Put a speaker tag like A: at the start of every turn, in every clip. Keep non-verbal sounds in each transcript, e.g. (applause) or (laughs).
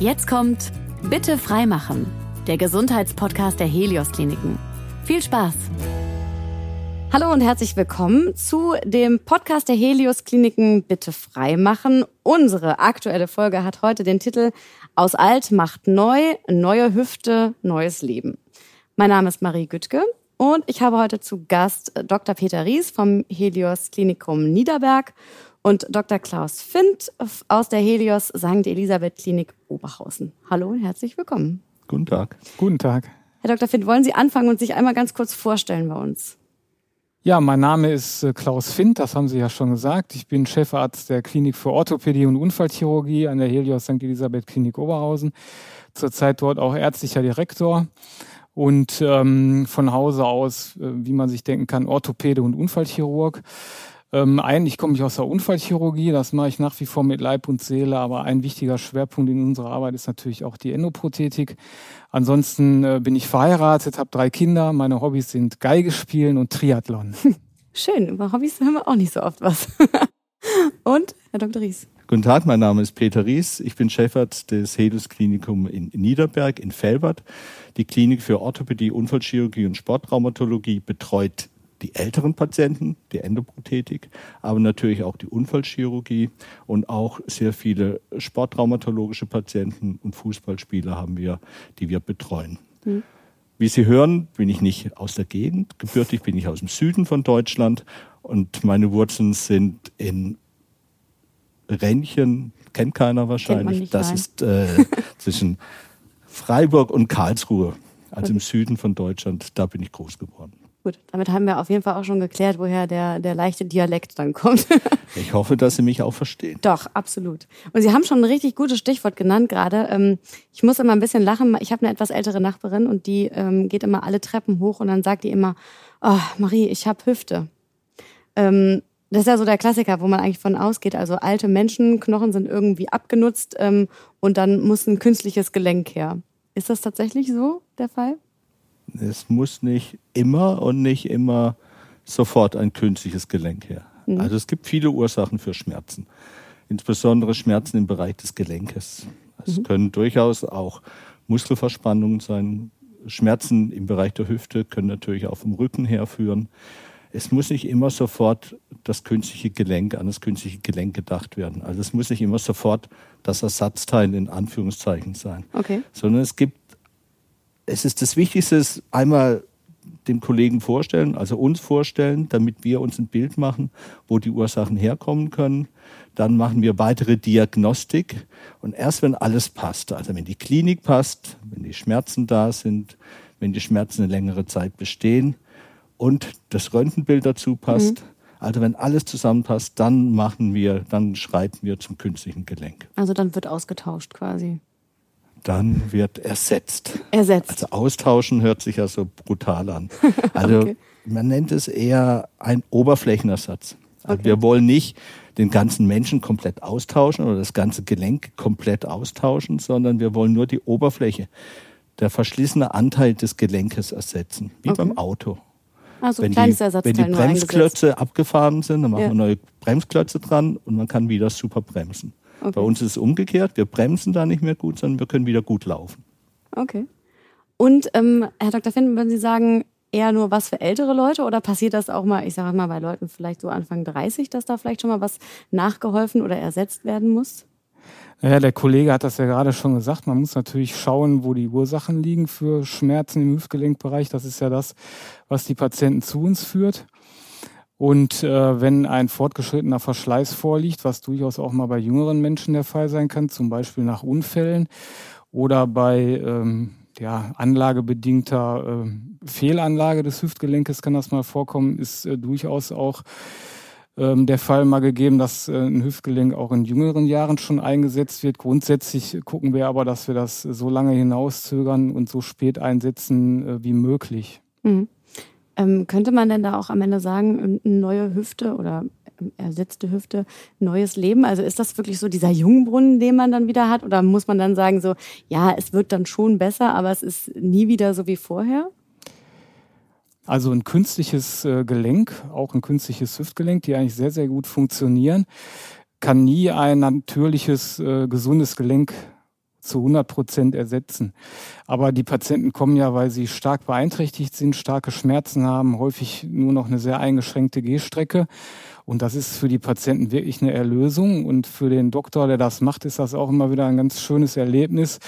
A: Jetzt kommt Bitte freimachen, der Gesundheitspodcast der Helios Kliniken. Viel Spaß! Hallo und herzlich willkommen zu dem Podcast der Helios Kliniken Bitte freimachen. Unsere aktuelle Folge hat heute den Titel Aus alt macht neu, neue Hüfte, neues Leben. Mein Name ist Marie Güttke und ich habe heute zu Gast Dr. Peter Ries vom Helios Klinikum Niederberg und Dr. Klaus Findt aus der Helios St. Elisabeth Klinik Oberhausen. Hallo und herzlich willkommen.
B: Guten Tag.
C: Guten Tag.
A: Herr Dr. Findt, wollen Sie anfangen und sich einmal ganz kurz vorstellen bei uns?
C: Ja, mein Name ist äh, Klaus Findt, das haben Sie ja schon gesagt. Ich bin Chefarzt der Klinik für Orthopädie und Unfallchirurgie an der Helios St. Elisabeth Klinik Oberhausen. Zurzeit dort auch ärztlicher Direktor und ähm, von Hause aus, äh, wie man sich denken kann, Orthopäde und Unfallchirurg. Ähm, eigentlich komme ich aus der Unfallchirurgie, das mache ich nach wie vor mit Leib und Seele, aber ein wichtiger Schwerpunkt in unserer Arbeit ist natürlich auch die Endoprothetik. Ansonsten äh, bin ich verheiratet, habe drei Kinder, meine Hobbys sind Geige spielen und Triathlon. (laughs)
A: Schön, über Hobbys hören wir auch nicht so oft was. (laughs) und, Herr Dr. Ries?
B: Guten Tag, mein Name ist Peter Ries. Ich bin Chefarzt des Hedus Klinikum in Niederberg in Felbert. Die Klinik für Orthopädie, Unfallchirurgie und Sporttraumatologie betreut die älteren Patienten, die Endoprothetik, aber natürlich auch die Unfallchirurgie und auch sehr viele sporttraumatologische Patienten und Fußballspieler haben wir, die wir betreuen. Mhm. Wie Sie hören, bin ich nicht aus der Gegend. Gebürtig bin ich aus dem Süden von Deutschland und meine Wurzeln sind in Rennchen, kennt keiner wahrscheinlich. Kennt das nein. ist äh, (laughs) zwischen Freiburg und Karlsruhe, also im Süden von Deutschland. Da bin ich groß geworden.
A: Gut, damit haben wir auf jeden Fall auch schon geklärt, woher der, der leichte Dialekt dann kommt. (laughs)
B: ich hoffe, dass Sie mich auch verstehen.
A: Doch, absolut. Und Sie haben schon ein richtig gutes Stichwort genannt gerade. Ähm, ich muss immer ein bisschen lachen. Ich habe eine etwas ältere Nachbarin und die ähm, geht immer alle Treppen hoch und dann sagt die immer, oh, Marie, ich habe Hüfte. Ähm, das ist ja so der Klassiker, wo man eigentlich von ausgeht. Also alte Menschenknochen sind irgendwie abgenutzt und dann muss ein künstliches Gelenk her. Ist das tatsächlich so der Fall?
B: Es muss nicht immer und nicht immer sofort ein künstliches Gelenk her. Mhm. Also es gibt viele Ursachen für Schmerzen, insbesondere Schmerzen im Bereich des Gelenkes. Es mhm. können durchaus auch Muskelverspannungen sein. Schmerzen im Bereich der Hüfte können natürlich auch vom Rücken herführen. Es muss nicht immer sofort das künstliche Gelenk an das künstliche Gelenk gedacht werden. Also es muss nicht immer sofort das Ersatzteil in Anführungszeichen sein. Okay. Sondern es gibt es ist das Wichtigste, ist einmal dem Kollegen vorstellen, also uns vorstellen, damit wir uns ein Bild machen, wo die Ursachen herkommen können. Dann machen wir weitere Diagnostik und erst wenn alles passt, also wenn die Klinik passt, wenn die Schmerzen da sind, wenn die Schmerzen eine längere Zeit bestehen und das Röntgenbild dazu passt, mhm. also wenn alles zusammenpasst, dann machen wir, dann schreiten wir zum künstlichen Gelenk.
A: Also dann wird ausgetauscht quasi
B: dann wird ersetzt.
A: Ersetzt.
B: Also austauschen hört sich ja so brutal an. (laughs) Also okay. man nennt es eher ein Oberflächenersatz. Also okay. Wir wollen nicht den ganzen Menschen komplett austauschen oder das ganze Gelenk komplett austauschen, sondern wir wollen nur die Oberfläche, der verschlissene Anteil des Gelenkes ersetzen, wie okay. beim Auto.
A: Also
B: wenn,
A: die,
B: wenn die Bremsklötze abgefahren sind, dann machen ja. wir neue Bremsklötze dran und man kann wieder super bremsen. Okay. Bei uns ist es umgekehrt. Wir bremsen da nicht mehr gut, sondern wir können wieder gut laufen.
A: Okay. Und ähm, Herr Dr. Finn, würden Sie sagen, eher nur was für ältere Leute oder passiert das auch mal, ich sage mal, bei Leuten vielleicht so Anfang 30, dass da vielleicht schon mal was nachgeholfen oder ersetzt werden muss?
C: Naja, der Kollege hat das ja gerade schon gesagt. Man muss natürlich schauen, wo die Ursachen liegen für Schmerzen im Hüftgelenkbereich. Das ist ja das, was die Patienten zu uns führt. Und äh, wenn ein fortgeschrittener Verschleiß vorliegt, was durchaus auch mal bei jüngeren Menschen der Fall sein kann, zum Beispiel nach Unfällen oder bei ähm, ja, anlagebedingter äh, Fehlanlage des Hüftgelenkes kann das mal vorkommen, ist äh, durchaus auch ähm, der Fall mal gegeben, dass äh, ein Hüftgelenk auch in jüngeren Jahren schon eingesetzt wird. Grundsätzlich gucken wir aber, dass wir das so lange hinauszögern und so spät einsetzen äh, wie möglich.
A: Mhm. Ähm, könnte man denn da auch am Ende sagen, eine neue Hüfte oder ersetzte Hüfte, neues Leben? Also ist das wirklich so dieser Jungbrunnen, den man dann wieder hat? Oder muss man dann sagen, so, ja, es wird dann schon besser, aber es ist nie wieder so wie vorher?
C: Also ein künstliches äh, Gelenk, auch ein künstliches Hüftgelenk, die eigentlich sehr, sehr gut funktionieren, kann nie ein natürliches, äh, gesundes Gelenk zu 100 Prozent ersetzen. Aber die Patienten kommen ja, weil sie stark beeinträchtigt sind, starke Schmerzen haben, häufig nur noch eine sehr eingeschränkte Gehstrecke. Und das ist für die Patienten wirklich eine Erlösung. Und für den Doktor, der das macht, ist das auch immer wieder ein ganz schönes Erlebnis,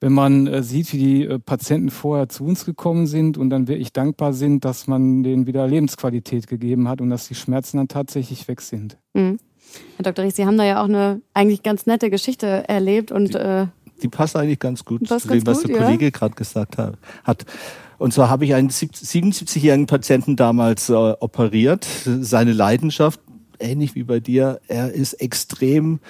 C: wenn man äh, sieht, wie die äh, Patienten vorher zu uns gekommen sind und dann wirklich dankbar sind, dass man denen wieder Lebensqualität gegeben hat und dass die Schmerzen dann tatsächlich weg sind. Mhm.
A: Herr Dr. Ries, Sie haben da ja auch eine eigentlich ganz nette Geschichte erlebt und
B: äh, die passt eigentlich ganz gut zu dem, was der Kollege ja? gerade gesagt hat. Und zwar habe ich einen 77-jährigen Patienten damals äh, operiert. Seine Leidenschaft, ähnlich wie bei dir, er ist extrem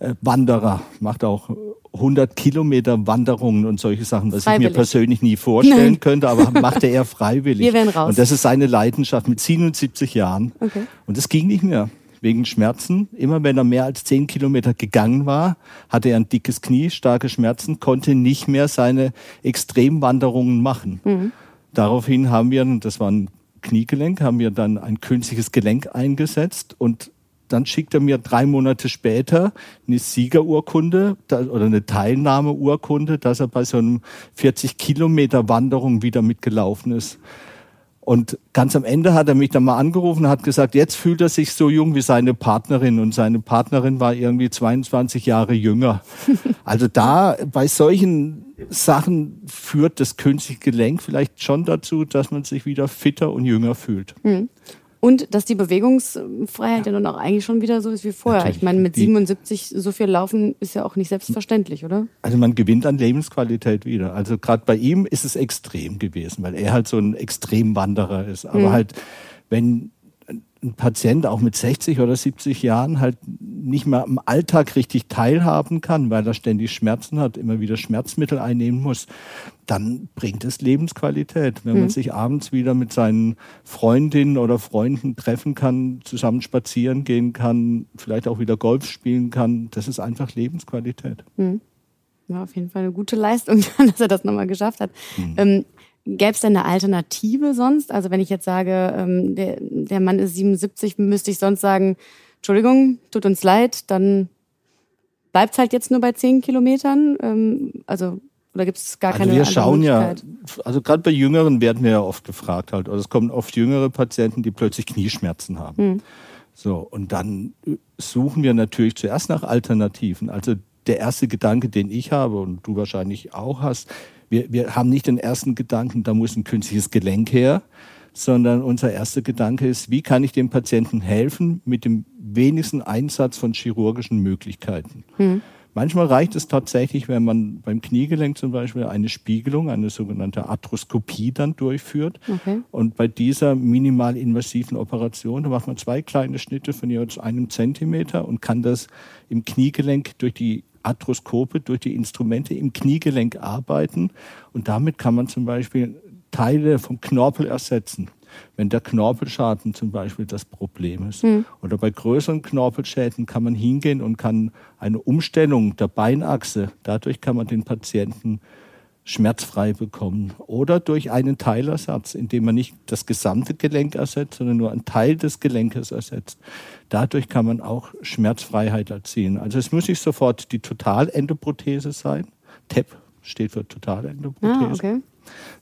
B: äh, Wanderer, macht auch 100 Kilometer Wanderungen und solche Sachen, was ich mir persönlich nie vorstellen Nein. könnte, aber (laughs) machte er freiwillig.
A: Wir werden raus.
B: Und das ist seine Leidenschaft mit 77 Jahren. Okay. Und es ging nicht mehr wegen Schmerzen. Immer wenn er mehr als 10 Kilometer gegangen war, hatte er ein dickes Knie, starke Schmerzen, konnte nicht mehr seine Extremwanderungen machen. Mhm. Daraufhin haben wir, das war ein Kniegelenk, haben wir dann ein künstliches Gelenk eingesetzt und dann schickt er mir drei Monate später eine Siegerurkunde oder eine Teilnahmeurkunde, dass er bei so einem 40 Kilometer Wanderung wieder mitgelaufen ist. Und ganz am Ende hat er mich dann mal angerufen und hat gesagt, jetzt fühlt er sich so jung wie seine Partnerin. Und seine Partnerin war irgendwie 22 Jahre jünger. (laughs) Also da bei solchen Sachen führt das künstliche Gelenk vielleicht schon dazu, dass man sich wieder fitter und jünger fühlt. Mhm.
A: Und dass die Bewegungsfreiheit ja nun auch eigentlich schon wieder so ist wie vorher. Natürlich. Ich meine, mit 77 so viel laufen ist ja auch nicht selbstverständlich, oder?
B: Also man gewinnt an Lebensqualität wieder. Also gerade bei ihm ist es extrem gewesen, weil er halt so ein Extremwanderer ist. Aber mhm. halt, wenn ein Patient auch mit 60 oder 70 Jahren halt nicht mehr am Alltag richtig teilhaben kann, weil er ständig Schmerzen hat, immer wieder Schmerzmittel einnehmen muss, dann bringt es Lebensqualität. Wenn mhm. man sich abends wieder mit seinen Freundinnen oder Freunden treffen kann, zusammen spazieren gehen kann, vielleicht auch wieder Golf spielen kann, das ist einfach Lebensqualität. Mhm.
A: Ja, auf jeden Fall eine gute Leistung, (laughs) dass er das nochmal geschafft hat. Mhm. Ähm, Gäbe es denn eine Alternative sonst? Also wenn ich jetzt sage, ähm, der, der Mann ist 77, müsste ich sonst sagen, Entschuldigung, tut uns leid, dann bleibt es halt jetzt nur bei 10 Kilometern. Ähm, also oder gibt es gar
B: also
A: keine
B: wir schauen ja, also gerade bei Jüngeren werden wir ja oft gefragt halt, also es kommen oft jüngere Patienten, die plötzlich Knieschmerzen haben. Hm. So und dann suchen wir natürlich zuerst nach Alternativen. Also der erste Gedanke, den ich habe und du wahrscheinlich auch hast, wir, wir haben nicht den ersten Gedanken, da muss ein künstliches Gelenk her, sondern unser erster Gedanke ist, wie kann ich dem Patienten helfen mit dem wenigsten Einsatz von chirurgischen Möglichkeiten. Mhm. Manchmal reicht es tatsächlich, wenn man beim Kniegelenk zum Beispiel eine Spiegelung, eine sogenannte Arthroskopie dann durchführt. Okay. Und bei dieser minimal invasiven Operation, da macht man zwei kleine Schnitte von jeweils einem Zentimeter und kann das im Kniegelenk durch die Arthroskope durch die Instrumente im Kniegelenk arbeiten und damit kann man zum Beispiel Teile vom Knorpel ersetzen. Wenn der Knorpelschaden zum Beispiel das Problem ist. Mhm. Oder bei größeren Knorpelschäden kann man hingehen und kann eine Umstellung der Beinachse, dadurch kann man den Patienten schmerzfrei bekommen. Oder durch einen Teilersatz, indem man nicht das gesamte Gelenk ersetzt, sondern nur einen Teil des Gelenkes ersetzt. Dadurch kann man auch Schmerzfreiheit erzielen. Also es muss nicht sofort die Totalendoprothese sein. TEP steht für Totalendoprothese. Ah, okay.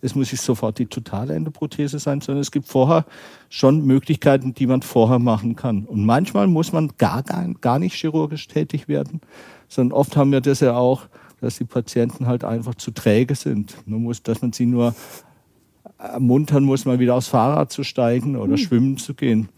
B: Es muss nicht sofort die totale Endoprothese sein, sondern es gibt vorher schon Möglichkeiten, die man vorher machen kann. Und manchmal muss man gar, gar, gar nicht chirurgisch tätig werden, sondern oft haben wir das ja auch, dass die Patienten halt einfach zu träge sind. Man muss, dass man sie nur ermuntern muss, mal wieder aufs Fahrrad zu steigen oder mhm. schwimmen zu gehen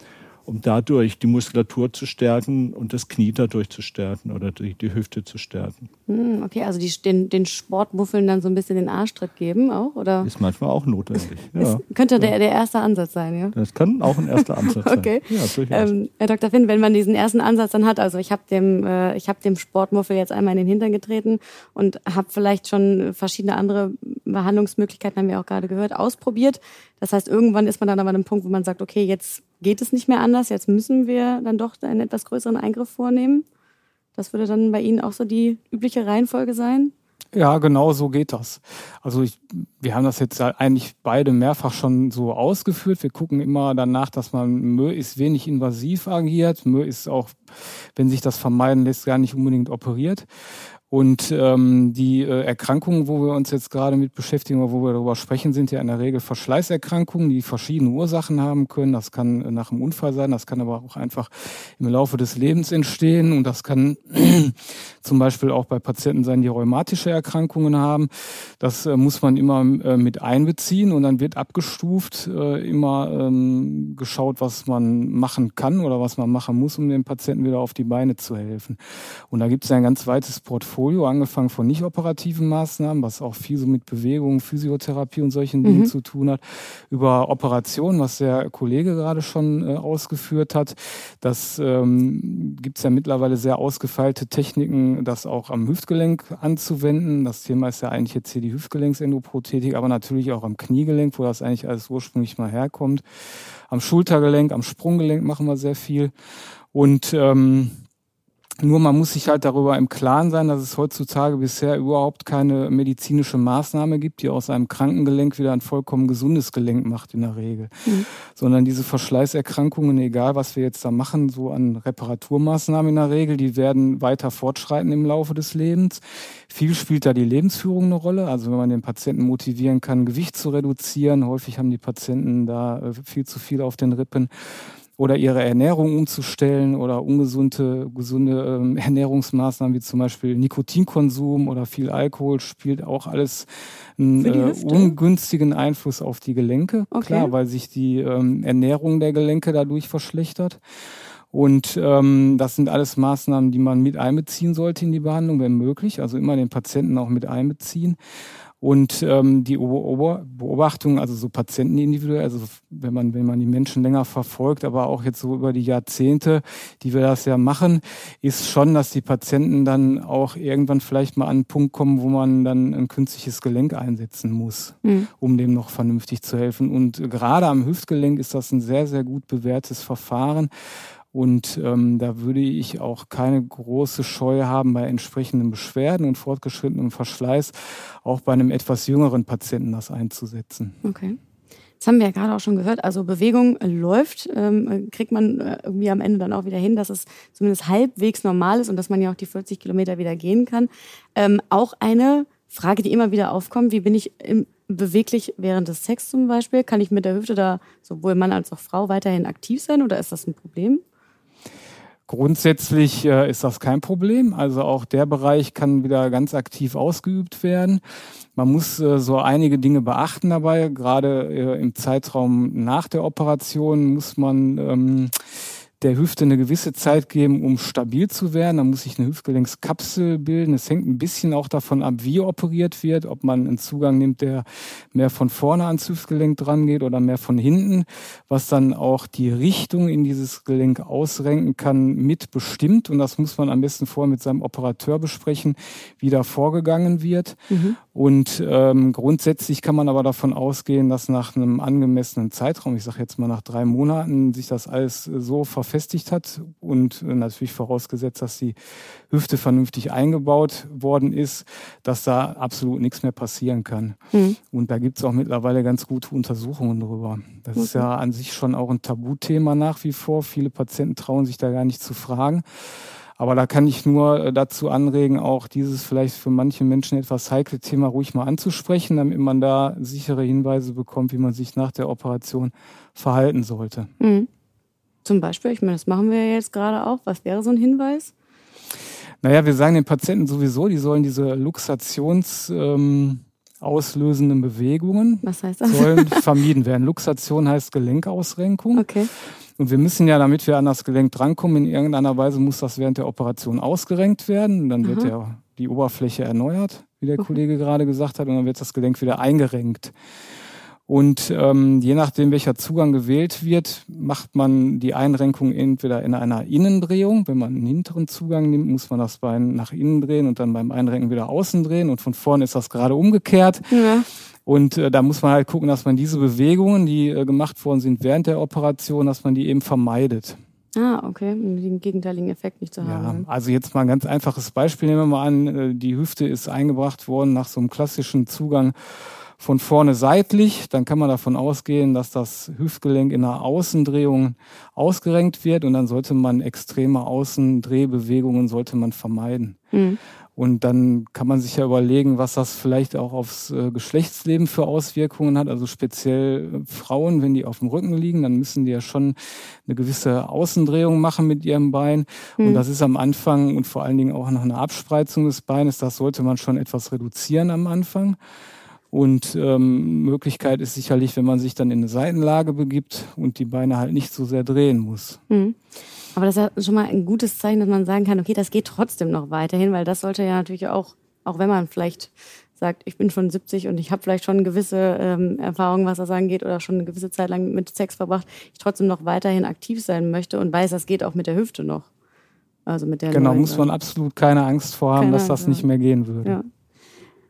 B: um dadurch die Muskulatur zu stärken und das Knie dadurch zu stärken oder die, die Hüfte zu stärken.
A: Hm, okay, also die, den, den Sportmuffeln dann so ein bisschen den Arschtritt geben auch, oder?
B: Ist manchmal auch notwendig. Ja.
A: könnte der, der erste Ansatz sein, ja?
B: Das kann auch ein erster Ansatz (laughs)
A: okay. sein. Ja, ähm, Herr Dr. Finn, wenn man diesen ersten Ansatz dann hat, also ich habe dem, äh, ich hab dem Sportmuffel jetzt einmal in den Hintern getreten und habe vielleicht schon verschiedene andere Behandlungsmöglichkeiten, haben wir auch gerade gehört, ausprobiert. Das heißt, irgendwann ist man dann aber an einem Punkt, wo man sagt, okay, jetzt geht es nicht mehr anders, jetzt müssen wir dann doch einen etwas größeren Eingriff vornehmen. Das würde dann bei Ihnen auch so die übliche Reihenfolge sein?
C: Ja, genau so geht das. Also ich, wir haben das jetzt eigentlich beide mehrfach schon so ausgeführt. Wir gucken immer danach, dass man möglichst wenig invasiv agiert, möglichst auch, wenn sich das vermeiden lässt, gar nicht unbedingt operiert. Und ähm, die äh, Erkrankungen, wo wir uns jetzt gerade mit beschäftigen oder wo wir darüber sprechen, sind ja in der Regel Verschleißerkrankungen, die verschiedene Ursachen haben können. Das kann nach einem Unfall sein, das kann aber auch einfach im Laufe des Lebens entstehen und das kann (clears throat) zum Beispiel auch bei Patienten sein, die rheumatische Erkrankungen haben. Das äh, muss man immer äh, mit einbeziehen und dann wird abgestuft, äh, immer ähm, geschaut, was man machen kann oder was man machen muss, um dem Patienten wieder auf die Beine zu helfen. Und da gibt es ein ganz weites Portfolio Portfolio, angefangen von nicht operativen Maßnahmen, was auch viel so mit Bewegung, Physiotherapie und solchen mhm. Dingen zu tun hat, über Operationen, was der Kollege gerade schon äh, ausgeführt hat. Das ähm, gibt es ja mittlerweile sehr ausgefeilte Techniken, das auch am Hüftgelenk anzuwenden. Das Thema ist ja eigentlich jetzt hier die Hüftgelenksendoprothetik, aber natürlich auch am Kniegelenk, wo das eigentlich alles ursprünglich mal herkommt. Am Schultergelenk, am Sprunggelenk machen wir sehr viel. Und ähm, nur man muss sich halt darüber im Klaren sein, dass es heutzutage bisher überhaupt keine medizinische Maßnahme gibt, die aus einem Krankengelenk wieder ein vollkommen gesundes Gelenk macht in der Regel. Mhm. Sondern diese Verschleißerkrankungen, egal was wir jetzt da machen, so an Reparaturmaßnahmen in der Regel, die werden weiter fortschreiten im Laufe des Lebens. Viel spielt da die Lebensführung eine Rolle. Also wenn man den Patienten motivieren kann, Gewicht zu reduzieren, häufig haben die Patienten da äh, viel zu viel auf den Rippen oder ihre Ernährung umzustellen oder ungesunde gesunde ähm, (laughs) Ernährungsmaßnahmen wie zum Beispiel Nikotinkonsum oder viel Alkohol spielt auch alles einen äh, ungünstigen Einfluss auf die Gelenke. Okay. Klar, weil sich die ähm, Ernährung der Gelenke dadurch verschlechtert. Und ähm, das sind alles Maßnahmen, die man mit einbeziehen sollte in die Behandlung, wenn möglich. Also immer den Patienten auch mit einbeziehen. Und ähm, die Beobachtung, also so Patienten individuell, also wenn man, wenn man die Menschen länger verfolgt, aber auch jetzt so über die Jahrzehnte, die wir das ja machen, ist schon, dass die Patienten dann auch irgendwann vielleicht mal an einen Punkt kommen, wo man dann ein künstliches Gelenk einsetzen muss, mhm. um dem noch vernünftig zu helfen. Und gerade am Hüftgelenk ist das ein sehr, sehr gut bewährtes Verfahren. Und ähm, da würde ich auch keine große Scheu haben bei entsprechenden Beschwerden und fortgeschrittenem Verschleiß, auch bei einem etwas jüngeren Patienten das einzusetzen.
A: Okay. Das haben wir ja gerade auch schon gehört. Also Bewegung läuft, ähm, kriegt man äh, irgendwie am Ende dann auch wieder hin, dass es zumindest halbwegs normal ist und dass man ja auch die 40 Kilometer wieder gehen kann. Ähm, auch eine Frage, die immer wieder aufkommt, wie bin ich im, beweglich während des Sex zum Beispiel? Kann ich mit der Hüfte da sowohl Mann als auch Frau weiterhin aktiv sein oder ist das ein Problem?
C: Grundsätzlich äh, ist das kein Problem. Also auch der Bereich kann wieder ganz aktiv ausgeübt werden. Man muss äh, so einige Dinge beachten dabei. Gerade äh, im Zeitraum nach der Operation muss man ähm, der Hüfte eine gewisse Zeit geben, um stabil zu werden. Da muss sich eine Hüftgelenkskapsel bilden. Es hängt ein bisschen auch davon ab, wie operiert wird, ob man einen Zugang nimmt, der mehr von vorne ans Hüftgelenk dran geht oder mehr von hinten, was dann auch die Richtung in dieses Gelenk ausrenken kann, mitbestimmt. Und das muss man am besten vorher mit seinem Operateur besprechen, wie da vorgegangen wird. Mhm. Und ähm, grundsätzlich kann man aber davon ausgehen, dass nach einem angemessenen Zeitraum, ich sage jetzt mal nach drei Monaten, sich das alles so ver verfestigt hat und natürlich vorausgesetzt, dass die Hüfte vernünftig eingebaut worden ist, dass da absolut nichts mehr passieren kann. Mhm. Und da gibt es auch mittlerweile ganz gute Untersuchungen drüber. Das okay. ist ja an sich schon auch ein Tabuthema nach wie vor. Viele Patienten trauen sich da gar nicht zu fragen. Aber da kann ich nur äh, dazu anregen, auch dieses vielleicht für manche Menschen etwas heikle Thema ruhig mal anzusprechen, damit man da sichere Hinweise bekommt, wie man sich nach der Operation verhalten sollte. Mhm.
A: Zum Beispiel, ich meine, das machen wir ja jetzt gerade auch. Was wäre so ein Hinweis?
C: Naja, wir sagen den Patienten sowieso, die sollen diese Luxations... Ähm, auslösenden Bewegungen
A: Was heißt das?
C: sollen (laughs) vermieden werden. Luxation heißt Gelenkausrenkung.
A: Okay.
C: Und wir müssen ja, damit wir an das Gelenk drankommen, in irgendeiner Weise muss das während der Operation ausgerenkt werden. Dann wird ja die Oberfläche erneuert, wie der okay. Kollege gerade gesagt hat, und dann wird das Gelenk wieder eingerenkt. Und ähm, je nachdem, welcher Zugang gewählt wird, macht man die Einrenkung entweder in einer Innendrehung. Wenn man einen hinteren Zugang nimmt, muss man das Bein nach innen drehen und dann beim Einrenken wieder außen drehen. Und von vorne ist das gerade umgekehrt. Ja. Und äh, da muss man halt gucken, dass man diese Bewegungen, die äh, gemacht worden sind während der Operation, dass man die eben vermeidet.
A: Ah, okay, um den gegenteiligen Effekt nicht zu haben.
C: Ja, also jetzt mal ein ganz einfaches Beispiel. Nehmen wir mal an, äh, die Hüfte ist eingebracht worden nach so einem klassischen Zugang von vorne seitlich, dann kann man davon ausgehen, dass das Hüftgelenk in einer Außendrehung ausgerenkt wird und dann sollte man extreme Außendrehbewegungen sollte man vermeiden. Mhm. Und dann kann man sich ja überlegen, was das vielleicht auch aufs äh, Geschlechtsleben für Auswirkungen hat. Also speziell äh, Frauen, wenn die auf dem Rücken liegen, dann müssen die ja schon eine gewisse Außendrehung machen mit ihrem Bein. Mhm. Und das ist am Anfang und vor allen Dingen auch noch eine Abspreizung des Beines. Das sollte man schon etwas reduzieren am Anfang. Und ähm, Möglichkeit ist sicherlich, wenn man sich dann in eine Seitenlage begibt und die Beine halt nicht so sehr drehen muss. Mhm.
A: Aber das ist ja schon mal ein gutes Zeichen, dass man sagen kann, okay, das geht trotzdem noch weiterhin, weil das sollte ja natürlich auch, auch wenn man vielleicht sagt, ich bin schon 70 und ich habe vielleicht schon gewisse ähm, Erfahrungen, was das angeht, oder schon eine gewisse Zeit lang mit Sex verbracht, ich trotzdem noch weiterhin aktiv sein möchte und weiß, das geht auch mit der Hüfte noch.
C: Also mit der Genau, muss man absolut keine Angst vor haben, dass das ja. nicht mehr gehen würde. Ja.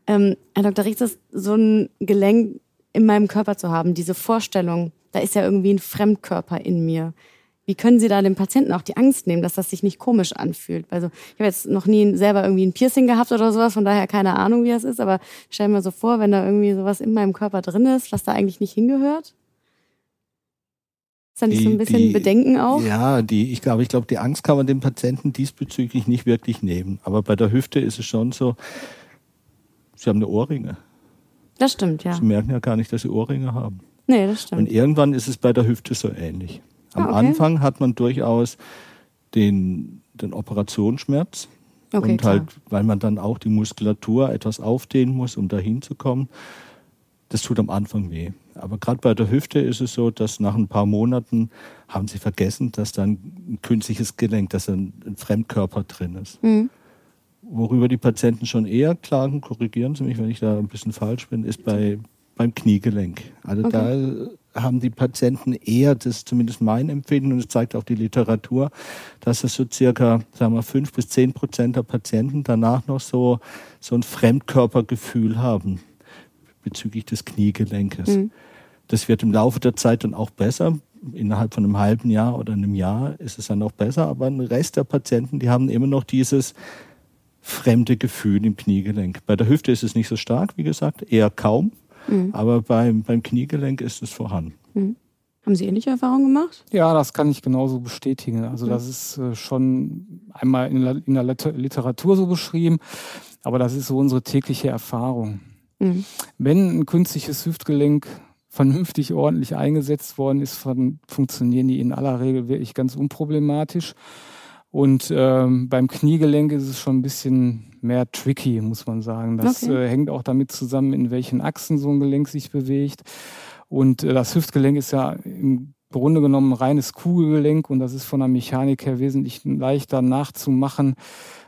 A: Ähm, Herr Dr. Richter, so ein Gelenk in meinem Körper zu haben, diese Vorstellung, da ist ja irgendwie ein Fremdkörper in mir. Wie können Sie da dem Patienten auch die Angst nehmen, dass das sich nicht komisch anfühlt? Also ich habe jetzt noch nie selber irgendwie ein Piercing gehabt oder sowas, von daher keine Ahnung, wie das ist, aber ich stelle mir so vor, wenn da irgendwie sowas in meinem Körper drin ist, was da eigentlich nicht hingehört. Ist da nicht die, so ein bisschen die, Bedenken auch?
B: Ja, die, ich glaube, ich glaube, die Angst kann man dem Patienten diesbezüglich nicht wirklich nehmen. Aber bei der Hüfte ist es schon so, Sie haben eine Ohrringe.
A: Das stimmt, ja.
B: Sie merken ja gar nicht, dass Sie Ohrringe haben.
A: Nee, das stimmt.
B: Und irgendwann ist es bei der Hüfte so ähnlich. Am ah, okay. Anfang hat man durchaus den, den Operationsschmerz. Okay, und halt, klar. weil man dann auch die Muskulatur etwas aufdehnen muss, um dahin zu kommen. Das tut am Anfang weh. Aber gerade bei der Hüfte ist es so, dass nach ein paar Monaten haben sie vergessen, dass dann ein künstliches Gelenk, dass ein, ein Fremdkörper drin ist. Mhm. Worüber die Patienten schon eher klagen, korrigieren Sie mich, wenn ich da ein bisschen falsch bin, ist bei, beim Kniegelenk. Also okay. da haben die Patienten eher, das ist zumindest mein Empfinden und es zeigt auch die Literatur, dass es so circa, sagen wir, fünf bis zehn Prozent der Patienten danach noch so, so ein Fremdkörpergefühl haben bezüglich des Kniegelenkes. Mhm. Das wird im Laufe der Zeit dann auch besser. Innerhalb von einem halben Jahr oder einem Jahr ist es dann auch besser. Aber ein Rest der Patienten, die haben immer noch dieses fremde Gefühl im Kniegelenk. Bei der Hüfte ist es nicht so stark, wie gesagt, eher kaum. Mhm. Aber beim, beim Kniegelenk ist es vorhanden. Mhm.
A: Haben Sie ähnliche Erfahrungen gemacht?
C: Ja, das kann ich genauso bestätigen. Also das ist äh, schon einmal in der, in der Literatur so beschrieben, aber das ist so unsere tägliche Erfahrung. Mhm. Wenn ein künstliches Hüftgelenk vernünftig ordentlich eingesetzt worden ist, funktionieren die in aller Regel wirklich ganz unproblematisch. Und ähm, beim Kniegelenk ist es schon ein bisschen mehr tricky, muss man sagen. Das okay. äh, hängt auch damit zusammen, in welchen Achsen so ein Gelenk sich bewegt. Und äh, das Hüftgelenk ist ja im Grunde genommen ein reines Kugelgelenk und das ist von der Mechanik her wesentlich leichter nachzumachen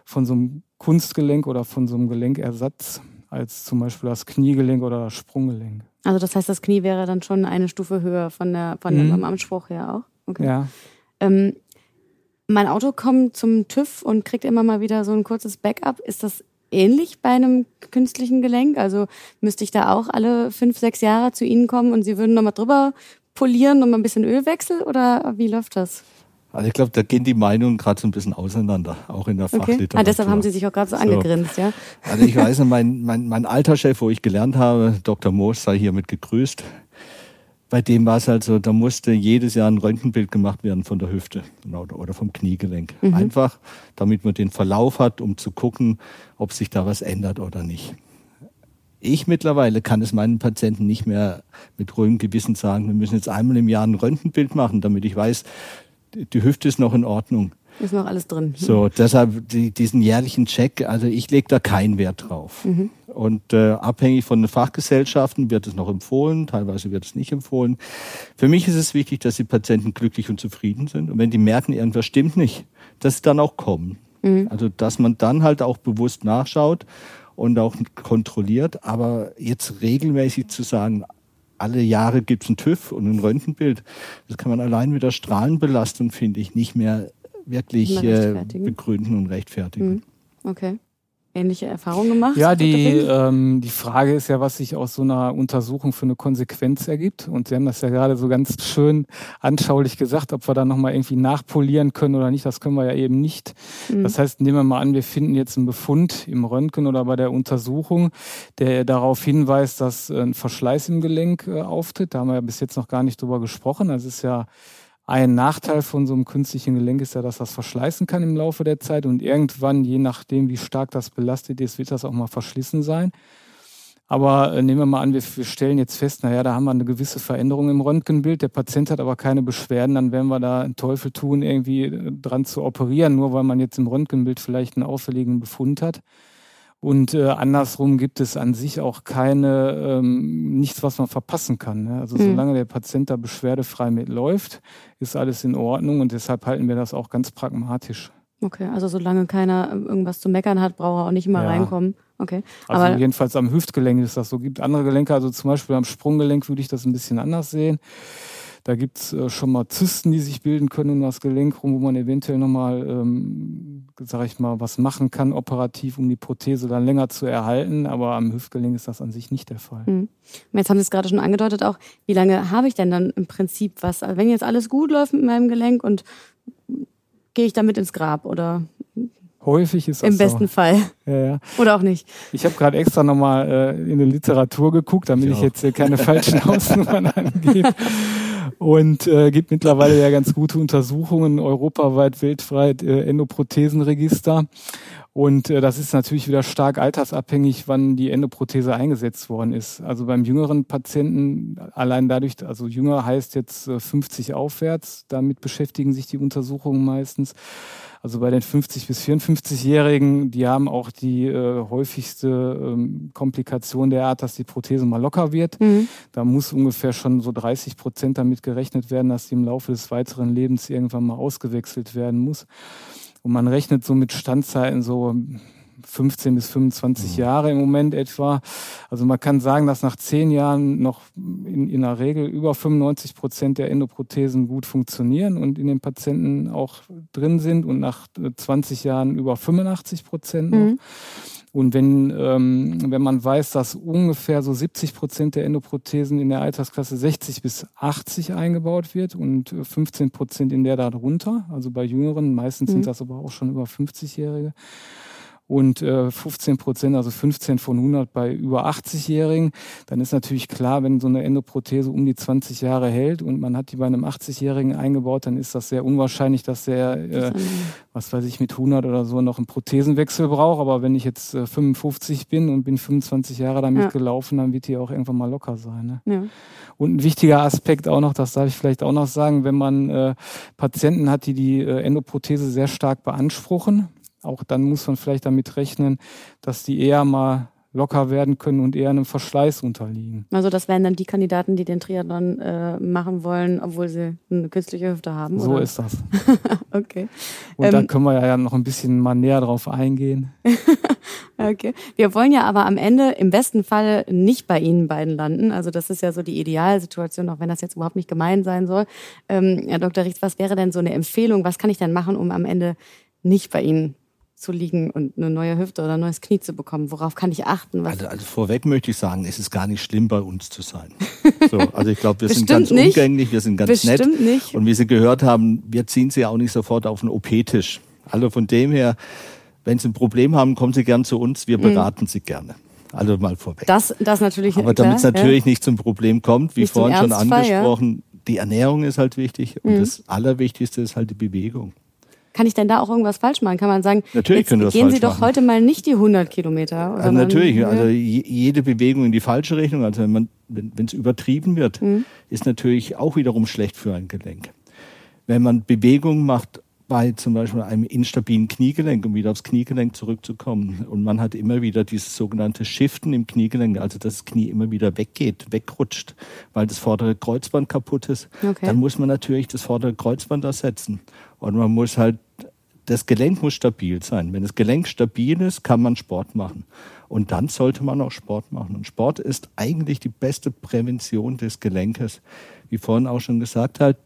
C: von so einem Kunstgelenk oder von so einem Gelenkersatz als zum Beispiel das Kniegelenk oder das Sprunggelenk.
A: Also das heißt, das Knie wäre dann schon eine Stufe höher von der von mhm. dem Anspruch her auch.
C: Okay. Ja.
A: Ähm, mein Auto kommt zum TÜV und kriegt immer mal wieder so ein kurzes Backup. Ist das ähnlich bei einem künstlichen Gelenk? Also müsste ich da auch alle fünf, sechs Jahre zu Ihnen kommen und Sie würden nochmal drüber polieren, nochmal ein bisschen Ölwechsel oder wie läuft das?
B: Also ich glaube, da gehen die Meinungen gerade so ein bisschen auseinander, auch in der okay. Fachliteratur. Ah,
A: deshalb haben Sie sich auch gerade so, so angegrinst, ja?
B: Also ich weiß, mein, mein, mein alter Chef, wo ich gelernt habe, Dr. Moos, sei hiermit gegrüßt bei dem war es halt so, da musste jedes Jahr ein Röntgenbild gemacht werden von der Hüfte oder vom Kniegelenk. Mhm. Einfach, damit man den Verlauf hat, um zu gucken, ob sich da was ändert oder nicht. Ich mittlerweile kann es meinen Patienten nicht mehr mit ruhigem Gewissen sagen, wir müssen jetzt einmal im Jahr ein Röntgenbild machen, damit ich weiß, die Hüfte ist noch in Ordnung.
A: Ist noch alles drin.
B: So, deshalb die, diesen jährlichen Check, also ich lege da keinen Wert drauf. Mhm. Und äh, abhängig von den Fachgesellschaften wird es noch empfohlen, teilweise wird es nicht empfohlen. Für mich ist es wichtig, dass die Patienten glücklich und zufrieden sind. Und wenn die merken, irgendwas stimmt nicht, dass sie dann auch kommen. Mhm. Also dass man dann halt auch bewusst nachschaut und auch kontrolliert. Aber jetzt regelmäßig zu sagen, alle Jahre gibt es einen TÜV und ein Röntgenbild. Das kann man allein mit der Strahlenbelastung, finde ich, nicht mehr wirklich äh, begründen und rechtfertigen. Mhm.
A: Okay. Ähnliche Erfahrungen gemacht?
C: Ja, die, ähm, die Frage ist ja, was sich aus so einer Untersuchung für eine Konsequenz ergibt. Und Sie haben das ja gerade so ganz schön anschaulich gesagt, ob wir da nochmal irgendwie nachpolieren können oder nicht. Das können wir ja eben nicht. Mhm. Das heißt, nehmen wir mal an, wir finden jetzt einen Befund im Röntgen oder bei der Untersuchung, der darauf hinweist, dass ein Verschleiß im Gelenk äh, auftritt. Da haben wir ja bis jetzt noch gar nicht drüber gesprochen. Das ist ja Ein Nachteil von so einem künstlichen Gelenk ist ja, dass das verschleißen kann im Laufe der Zeit und irgendwann, je nachdem, wie stark das belastet ist, wird das auch mal verschlissen sein. Aber äh, nehmen wir mal an, wir, stellen jetzt fest, naja, da haben wir eine gewisse Veränderung im Röntgenbild, der Patient hat aber keine Beschwerden, dann werden wir da einen Teufel tun, irgendwie dran zu operieren, nur weil man jetzt im Röntgenbild vielleicht einen auffälligen Befund hat. Und äh, andersrum gibt es an sich auch keine, ähm, nichts, was man verpassen kann. Ne? Also mhm. solange der Patient da beschwerdefrei mitläuft, ist alles in Ordnung und deshalb halten wir das auch ganz pragmatisch.
A: Okay, also solange keiner ähm, irgendwas zu meckern hat, braucht er auch nicht immer ja. reinkommen. Okay.
C: Also Aber jedenfalls am Hüftgelenk ist das so. Gibt andere Gelenke, also zum Beispiel am Sprunggelenk würde ich das ein bisschen anders sehen. Da gibt's äh, schon mal Zysten, die sich bilden können um das Gelenk rum, wo man eventuell nochmal, ähm, sag ich mal, was machen kann, operativ, um die Prothese dann länger zu erhalten. Aber am Hüftgelenk ist das an sich nicht der Fall. Mhm.
A: Jetzt haben Sie es gerade schon angedeutet auch, wie lange habe ich denn dann im Prinzip was? Also wenn jetzt alles gut läuft mit meinem Gelenk und gehe ich damit ins Grab oder
C: Häufig ist das
A: Im besten
C: so.
A: Fall.
C: Ja, ja.
A: Oder auch nicht.
C: Ich habe gerade extra nochmal äh, in der Literatur geguckt, damit ich, ich jetzt äh, keine falschen (laughs) Hausnummern angebe. Und äh, gibt mittlerweile ja ganz gute Untersuchungen, europaweit, weltweit, äh, Endoprothesenregister. Und äh, das ist natürlich wieder stark altersabhängig, wann die Endoprothese eingesetzt worden ist. Also beim jüngeren Patienten, allein dadurch, also jünger heißt jetzt äh, 50 aufwärts, damit beschäftigen sich die Untersuchungen meistens. Also bei den 50 bis 54-Jährigen, die haben auch die äh, häufigste ähm, Komplikation der Art, dass die Prothese mal locker wird. Mhm. Da muss ungefähr schon so 30 Prozent damit gerechnet werden, dass die im Laufe des weiteren Lebens irgendwann mal ausgewechselt werden muss. Und man rechnet so mit Standzeiten so 15 bis 25 mhm. Jahre im Moment etwa. Also man kann sagen, dass nach zehn Jahren noch in, in der Regel über 95 Prozent der Endoprothesen gut funktionieren und in den Patienten auch drin sind und nach 20 Jahren über 85 Prozent noch. Mhm. Und wenn, ähm, wenn man weiß, dass ungefähr so 70 Prozent der Endoprothesen in der Altersklasse 60 bis 80 eingebaut wird und 15 Prozent in der darunter, also bei Jüngeren, meistens mhm. sind das aber auch schon über 50-Jährige, und äh, 15 Prozent, also 15 von 100 bei über 80-Jährigen, dann ist natürlich klar, wenn so eine Endoprothese um die 20 Jahre hält und man hat die bei einem 80-Jährigen eingebaut, dann ist das sehr unwahrscheinlich, dass der, äh, was weiß ich, mit 100 oder so noch einen Prothesenwechsel braucht. Aber wenn ich jetzt äh, 55 bin und bin 25 Jahre damit ja. gelaufen, dann wird die auch irgendwann mal locker sein. Ne? Ja. Und ein wichtiger Aspekt auch noch, das darf ich vielleicht auch noch sagen, wenn man äh, Patienten hat, die die äh, Endoprothese sehr stark beanspruchen, auch dann muss man vielleicht damit rechnen, dass die eher mal locker werden können und eher einem Verschleiß unterliegen.
A: Also das wären dann die Kandidaten, die den Triathlon äh, machen wollen, obwohl sie eine künstliche Hüfte haben.
C: So ist das. (laughs)
A: okay.
C: Und ähm, da können wir ja noch ein bisschen mal näher drauf eingehen. (laughs)
A: okay. Wir wollen ja aber am Ende im besten Fall nicht bei Ihnen beiden landen. Also das ist ja so die Idealsituation, auch wenn das jetzt überhaupt nicht gemein sein soll. Ähm, Herr Dr. Richts, was wäre denn so eine Empfehlung? Was kann ich denn machen, um am Ende nicht bei Ihnen zu liegen und eine neue Hüfte oder ein neues Knie zu bekommen? Worauf kann ich achten?
B: Also, also, vorweg möchte ich sagen, es ist gar nicht schlimm, bei uns zu sein. (laughs) So, also ich glaube, wir sind ganz nicht. umgänglich, wir sind ganz Bestimmt nett. Nicht. Und wie Sie gehört haben, wir ziehen Sie auch nicht sofort auf den OP-Tisch. Also von dem her, wenn Sie ein Problem haben, kommen Sie gern zu uns, wir mhm. beraten mhm. Sie gerne. Also mal vorweg.
A: Das, das natürlich.
B: Aber damit es natürlich ja. nicht zum Problem kommt, wie nicht vorhin schon angesprochen, ja. die Ernährung ist halt wichtig und mhm. das Allerwichtigste ist halt die Bewegung.
A: Kann ich denn da auch irgendwas falsch machen? Kann man sagen,
B: natürlich jetzt können
A: gehen Sie doch
B: machen.
A: heute mal nicht die 100 Kilometer?
B: Also natürlich, ja. also jede Bewegung in die falsche Richtung, also wenn es übertrieben wird, mhm. ist natürlich auch wiederum schlecht für ein Gelenk. Wenn man Bewegung macht bei zum Beispiel einem instabilen Kniegelenk, um wieder aufs Kniegelenk zurückzukommen. Und man hat immer wieder dieses sogenannte Shiften im Kniegelenk, also dass das Knie immer wieder weggeht, wegrutscht, weil das vordere Kreuzband kaputt ist. Okay. Dann muss man natürlich das vordere Kreuzband ersetzen. Und man muss halt, das Gelenk muss stabil sein. Wenn das Gelenk stabil ist, kann man Sport machen. Und dann sollte man auch Sport machen. Und Sport ist eigentlich die beste Prävention des Gelenkes. Wie vorhin auch schon gesagt hat,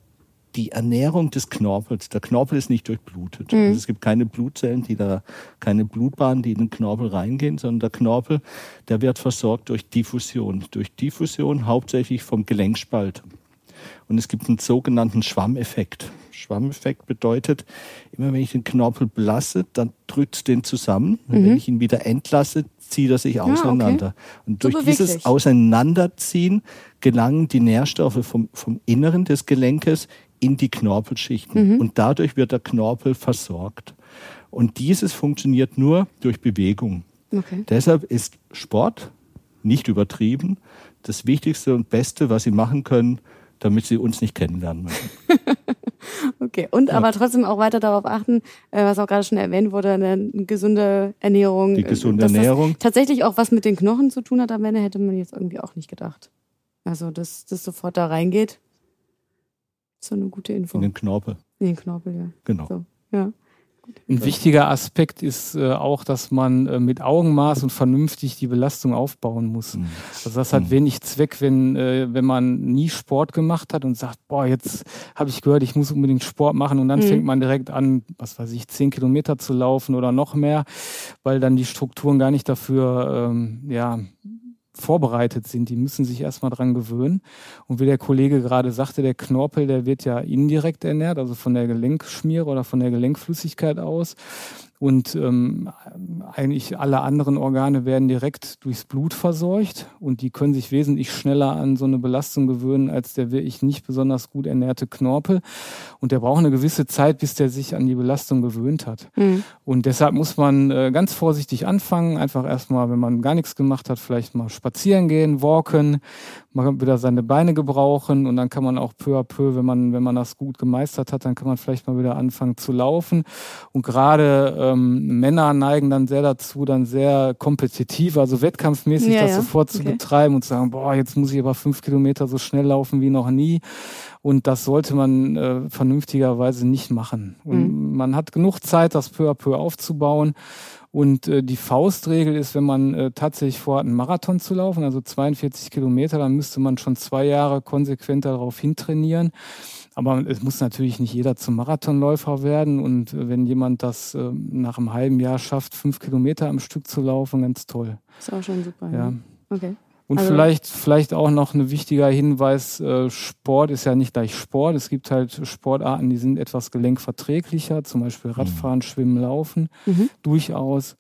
B: die Ernährung des Knorpels. Der Knorpel ist nicht durchblutet. Mhm. Also es gibt keine Blutzellen, die da, keine Blutbahnen, die in den Knorpel reingehen, sondern der Knorpel, der wird versorgt durch Diffusion. Durch Diffusion hauptsächlich vom Gelenkspalt. Und es gibt einen sogenannten Schwammeffekt. Schwammeffekt bedeutet, immer wenn ich den Knorpel belasse, dann drückt es den zusammen. Mhm. Wenn ich ihn wieder entlasse, zieht er sich auseinander. Ah, okay. Und durch dieses Auseinanderziehen gelangen die Nährstoffe vom, vom Inneren des Gelenkes in die Knorpelschichten. Mhm. Und dadurch wird der Knorpel versorgt. Und dieses funktioniert nur durch Bewegung. Okay. Deshalb ist Sport nicht übertrieben das Wichtigste und Beste, was Sie machen können, damit Sie uns nicht kennenlernen müssen. (laughs)
A: okay, und ja. aber trotzdem auch weiter darauf achten, äh, was auch gerade schon erwähnt wurde, eine gesunde Ernährung.
B: Die gesunde Ernährung.
A: tatsächlich auch was mit den Knochen zu tun hat am Ende, hätte man jetzt irgendwie auch nicht gedacht. Also, dass das sofort da reingeht, ist so eine gute Info.
B: In den Knorpel.
A: In den Knorpel, ja.
B: Genau.
A: So, ja.
C: Ein wichtiger Aspekt ist äh, auch, dass man äh, mit Augenmaß und vernünftig die Belastung aufbauen muss. Mhm. Also das hat mhm. wenig Zweck, wenn, äh, wenn man nie Sport gemacht hat und sagt, boah, jetzt habe ich gehört, ich muss unbedingt Sport machen und dann mhm. fängt man direkt an, was weiß ich, zehn Kilometer zu laufen oder noch mehr, weil dann die Strukturen gar nicht dafür ähm, ja, vorbereitet sind. Die müssen sich erstmal dran gewöhnen. Und wie der Kollege gerade sagte, der Knorpel, der wird ja indirekt ernährt, also von der Gelenkschmiere oder von der Gelenkflüssigkeit aus. Und ähm, eigentlich alle anderen Organe werden direkt durchs Blut verseucht und die können sich wesentlich schneller an so eine Belastung gewöhnen als der wirklich nicht besonders gut ernährte Knorpel. Und der braucht eine gewisse Zeit, bis der sich an die Belastung gewöhnt hat. Mhm. Und deshalb muss man äh, ganz vorsichtig anfangen. Einfach erstmal, wenn man gar nichts gemacht hat, vielleicht mal spazieren gehen, walken, mal wieder seine Beine gebrauchen und dann kann man auch peu à peu, wenn man, wenn man das gut gemeistert hat, dann kann man vielleicht mal wieder anfangen zu laufen. Und gerade ähm, Männer neigen dann sehr dazu, dann sehr kompetitiv, also wettkampfmäßig ja, das ja. sofort okay. zu betreiben und zu sagen, boah, jetzt muss ich aber fünf Kilometer so schnell laufen wie noch nie. Und das sollte man äh, vernünftigerweise nicht machen. Und mhm. man hat genug Zeit, das peu à peu aufzubauen. Und äh, die Faustregel ist, wenn man äh, tatsächlich vorhat, einen Marathon zu laufen, also 42 Kilometer, dann müsste man schon zwei Jahre konsequent darauf hintrainieren. Aber es muss natürlich nicht jeder zum Marathonläufer werden. Und äh, wenn jemand das äh, nach einem halben Jahr schafft, fünf Kilometer am Stück zu laufen, ganz toll.
A: Ist auch schon super. Ja. ja. Okay.
C: Und also, vielleicht, vielleicht auch noch ein wichtiger Hinweis, äh, Sport ist ja nicht gleich Sport. Es gibt halt Sportarten, die sind etwas gelenkverträglicher, zum Beispiel Radfahren, mhm. Schwimmen, Laufen, mhm. durchaus.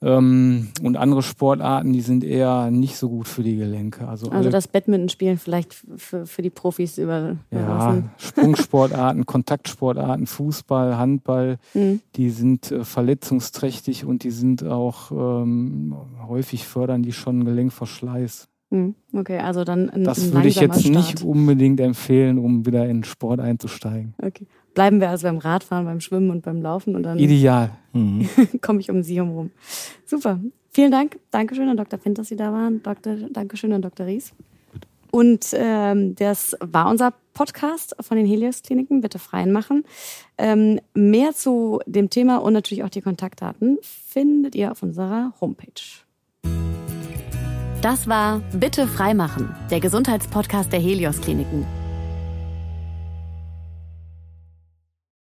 C: Ähm, und andere Sportarten, die sind eher nicht so gut für die Gelenke.
A: Also, also das Badmintonspielen vielleicht für, für die Profis über.
C: Ja, Sprungsportarten, Kontaktsportarten, Fußball, Handball, mhm. die sind äh, verletzungsträchtig und die sind auch ähm, häufig fördern die schon Gelenkverschleiß.
A: Mhm. Okay, also dann
C: ein, Das ein würde ich jetzt Start. nicht unbedingt empfehlen, um wieder in Sport einzusteigen.
A: Okay bleiben wir also beim Radfahren, beim Schwimmen und beim Laufen und dann
C: ideal (laughs)
A: mhm. komme ich um Sie herum. Super. Vielen Dank. Dankeschön an Dr. Fint, dass Sie da waren. Dr. Dankeschön an Dr. Ries. Und ähm, das war unser Podcast von den Helios-Kliniken. Bitte freien machen. Ähm, mehr zu dem Thema und natürlich auch die Kontaktdaten findet ihr auf unserer Homepage. Das war Bitte freimachen, der Gesundheitspodcast der Helios-Kliniken.